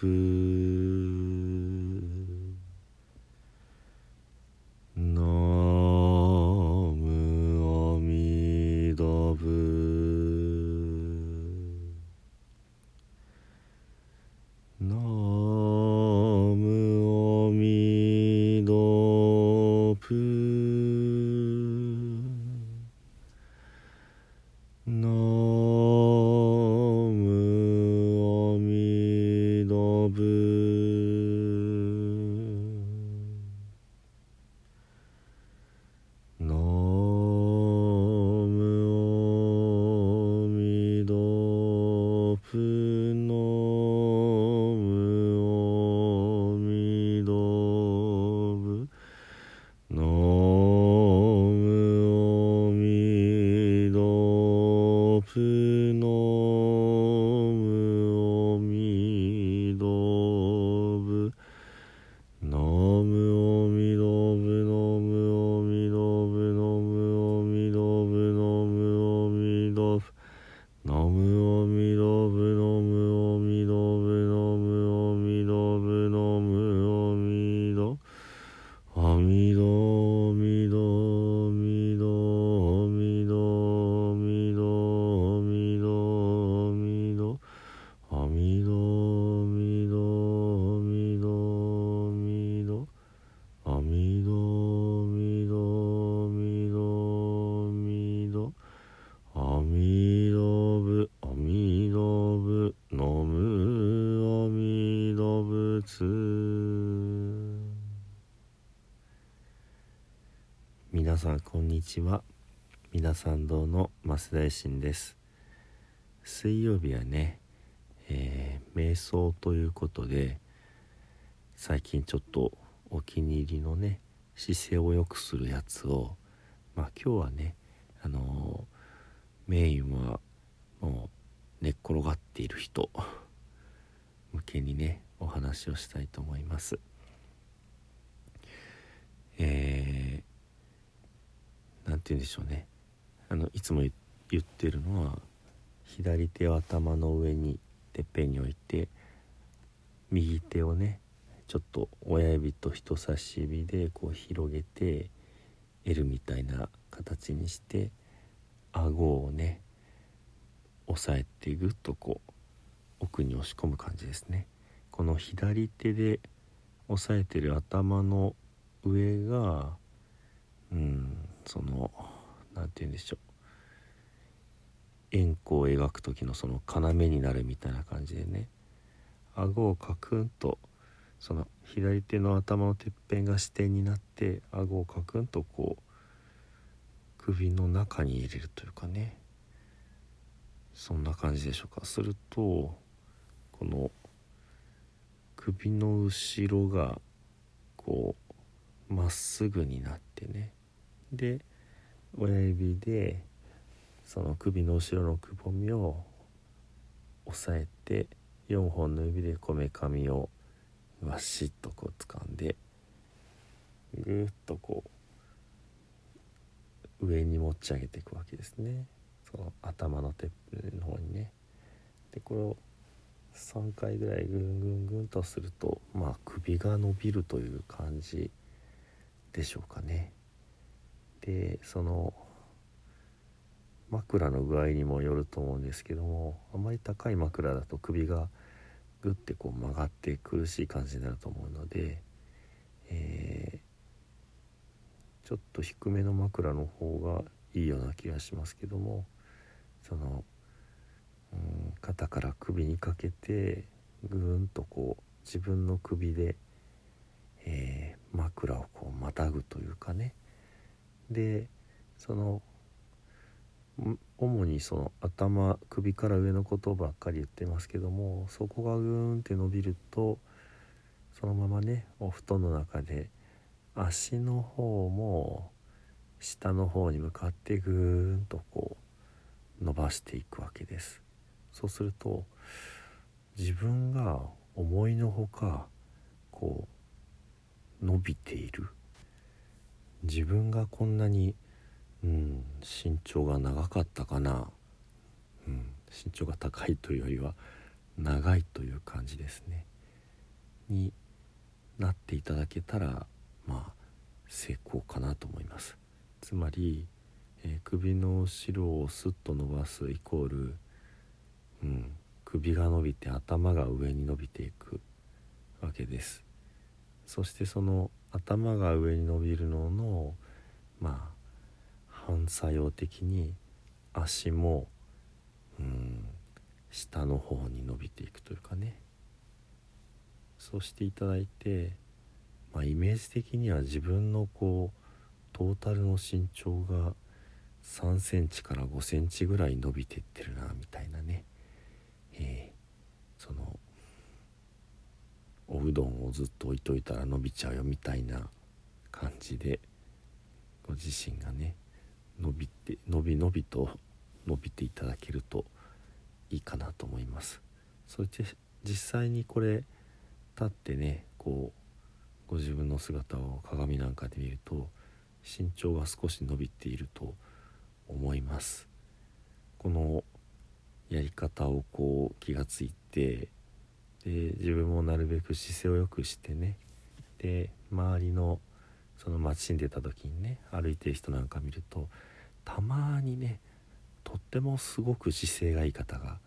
プさんこんにちは。皆さんどうの増大臣です。水曜日はね、えー瞑想ということで最近ちょっとお気に入りのね姿勢を良くするやつをまあ今日はねあのーメインはもう寝っ転がっている人向けにねお話をしたいと思います。えー、言うんでしょうね。あのいつも言ってるのは左手を頭の上にてっぺんに置いて右手をねちょっと親指と人差し指でこう広げて L みたいな形にして顎をね押さえてぐっとこう奥に押し込む感じですね。この左手で押さえてる頭の上がうんその何て言うんでしょう。円弧を描く時のその要になるみたいな感じでね。顎をカクンとその左手の頭のてっぺんが支点になって顎をカクンとこう首の中に入れるというかね。そんな感じでしょうか。するとこの首の後ろがこうまっすぐになってね。で親指でその首の後ろのくぼみを押さえて4本の指でこめかみをわしっとこう掴んでぐっとこう上に持ち上げていくわけですね。その頭のてっぺんの方にね。でこれを3回ぐらいぐんぐんぐんとするとまあ首が伸びるという感じでしょうかね。でその枕の具合にもよると思うんですけどもあまり高い枕だと首がグッてこう曲がって苦しい感じになると思うので、えーちょっと低めの枕の方がいいような気がしますけどもその、うん、肩から首にかけてぐーんとこう自分の首で、えー枕をこうまたぐというかねでその主にその頭首から上のことばっかり言ってますけどもそこがぐーんって伸びるとそのままねお布団の中で足の方も下の方に向かってぐーんとこう伸ばしていくわけです。そうすると自分が思いのほかこう伸びている。自分がこんなに、うん、身長が長かったかな、うん、身長が高いというよりは長いという感じですね。になっていただけたらまあ成功かなと思います。つまり、えー、首の後ろをスッと伸ばすイコール、うん、首が伸びて頭が上に伸びていくわけです。そしてその頭が上に伸びるののまあ反作用的に足もうん下の方に伸びていくというかね。そうしていただいて、まあ、イメージ的には自分のこうトータルの身長が3センチから5センチぐらい伸びてってるなみたいなね、えー、そのおうどんをずっと置いといたら伸びちゃうよみたいな感じでご自身がね伸びて伸び伸びと伸びていただけるといいかなと思います。そして実際にこれ立ってねこうご自分の姿を鏡なんかで見ると身長が少し伸びていると思います。このやり方をこう気がついてで自分もなるべく姿勢を良くしてね。で周りのその街に出た時にね歩いてる人なんか見るとたまにねとってもすごく姿勢がいい方が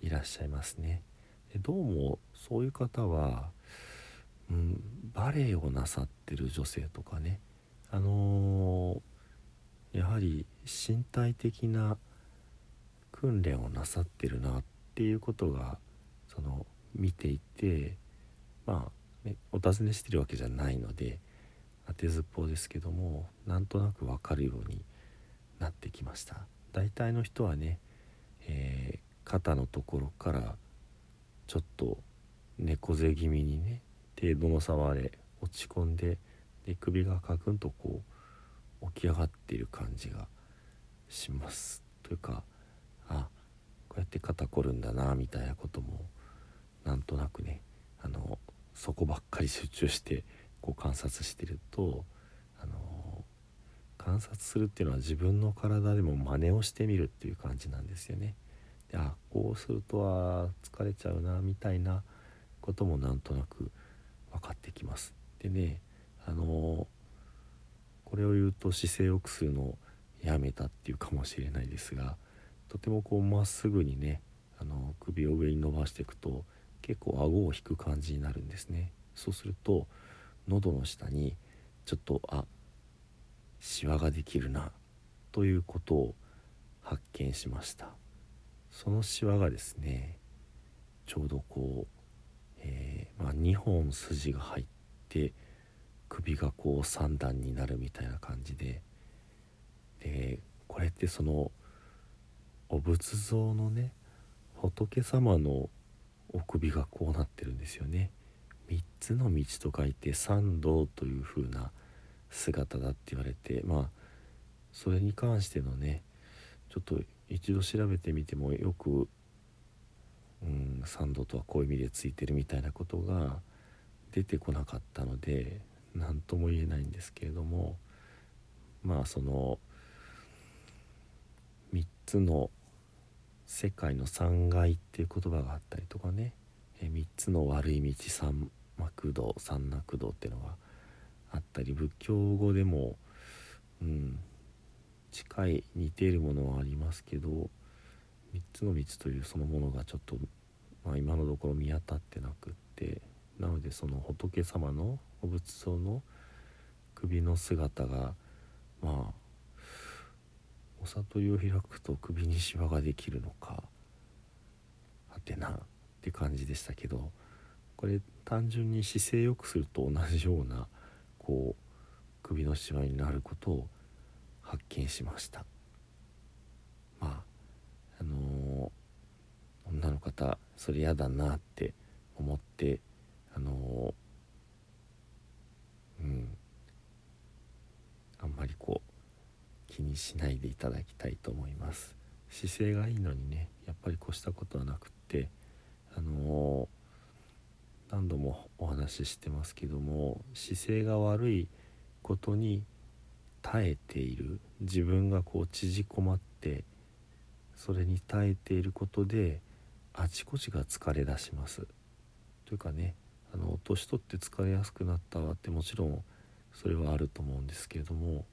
いらっしゃいますね。でどうもそういう方は、うん、バレエをなさってる女性とかねあのー、やはり身体的な訓練をなさってるなっていうことがその見ていてまあ、ね、お尋ねしてるわけじゃないので当てずっぽうですけどもなんとなく分かるようになってきました。大体の人はね、えー、肩のところからちょっと猫背気味にね程度の差はで落ち込んでで首がカクンとこう起き上がっている感じがします。というかあこうやって肩凝るんだなみたいなこともなんとなくねあのそこばっかり集中してこう観察してるとあの観察するっていうのは自分の体でも真似をしてみるっていう感じなんですよね。であこうするとは疲れちゃうなみたいなこともなんとなく分かってきます。でねあのこれを言うと姿勢よくするのをやめたっていうかもしれないですがとてもこうまっすぐにねあの首を上に伸ばしていくと結構顎を引く感じになるんですね。そうすると喉の下にちょっとあシワができるなということを発見しました。そのシワがですねちょうどこう、えー、まあ、2本筋が入って首がこう3段になるみたいな感じででこれってそのお仏像のね仏様のお首がこうなってるんですよね。3つの道と書いて三道という風な姿だって言われてまあそれに関してのねちょっと一度調べてみてもよく、うん、三度とはこういう意味でついてるみたいなことが出てこなかったので何とも言えないんですけれどもまあその3つの世界の三害っていう言葉があったりとかね。3つの悪い道三幕道三悪道っていうのがあったり仏教語でも、うん、近い似ているものはありますけど3つの道というそのものがちょっと、まあ、今のところ見当たってなくってなのでその仏様のお仏像の首の姿がまあお悟りを開くと首にシワができるのか。はてなって感じでしたけどこれ単純に姿勢よくすると同じようなこう首のシワになることを発見しました。まああのー、女の方それ嫌だなって思ってあのーうん。あんまりこうにしないでいただきたいと思います。姿勢がいいのにねやっぱり越したことはなくってあのー、何度もお話ししてますけども姿勢が悪いことに耐えている自分がこう縮こまってそれに耐えていることであちこちが疲れ出します。というかねあの年取って疲れやすくなったわってもちろんそれはあると思うんですけれども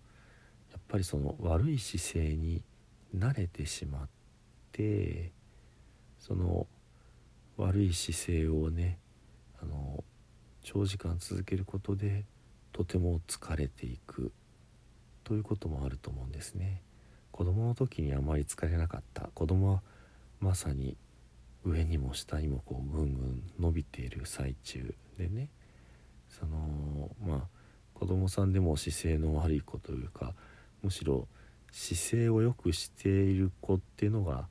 やっぱりその悪い姿勢に慣れてしまってその悪い姿勢をねあの長時間続けることでとても疲れていくということもあると思うんですね。子供の時にあまり疲れなかった子供はまさに上にも下にもこうぐんぐん伸びている最中でねそのまあ子供さんでも姿勢の悪い子というかむしろ姿勢を良くしている子っていうのが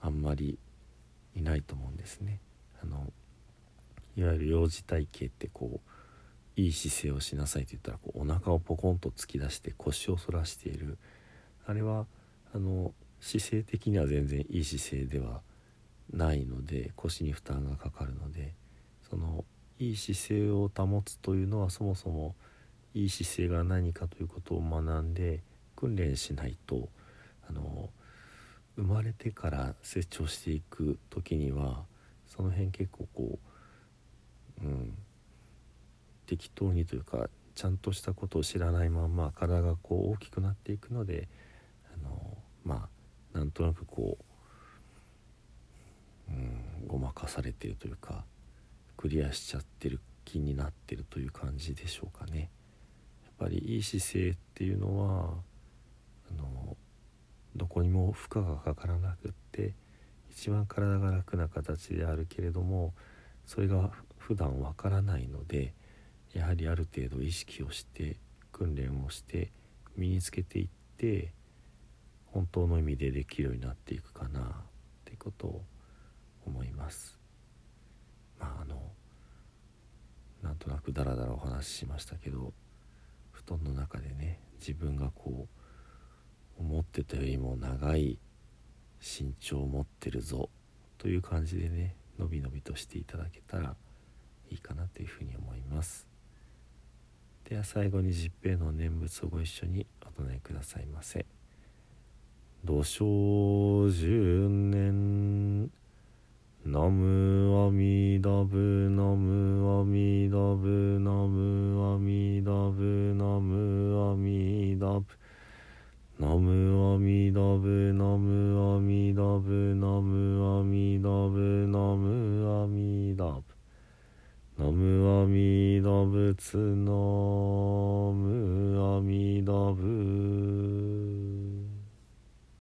あんまりいないと思うんですね。あのいわゆる幼児体型ってこういい姿勢をしなさいと言ったらこうお腹をポコンと突き出して腰を反らしているあれはあの姿勢的には全然いい姿勢ではないので腰に負担がかかるのでそのいい姿勢を保つというのはそもそもいい姿勢が何かということを学んで訓練しないとあの生まれてから成長していく時にはその辺結構こう、うん、適当にというかちゃんとしたことを知らないまんま体がこう大きくなっていくのであのまあなんとなくこう、うん、ごまかされてるというかクリアしちゃってる気になってるという感じでしょうかね。やっぱりいい姿勢っていうのはのどこにも負荷がかからなくって一番体が楽な形であるけれどもそれが普段わからないのでやはりある程度意識をして訓練をして身につけていって本当の意味でできるようになっていくかなってことを思います。まああのなんとなくダラダラお話ししましたけど布団の中でね自分がこう思ってたよりも長い身長を持ってるぞという感じでねのびのびとしていただけたらいいかなというふうに思います。では最後に十平の念仏をご一緒にお唱えくださいませ。土生十年。ナムアミダブナムアミダブナムアミダブナムアミダブナムアミダブナムアミダブナムアミダブナムアミダブナムアミダブツナムアミダブ。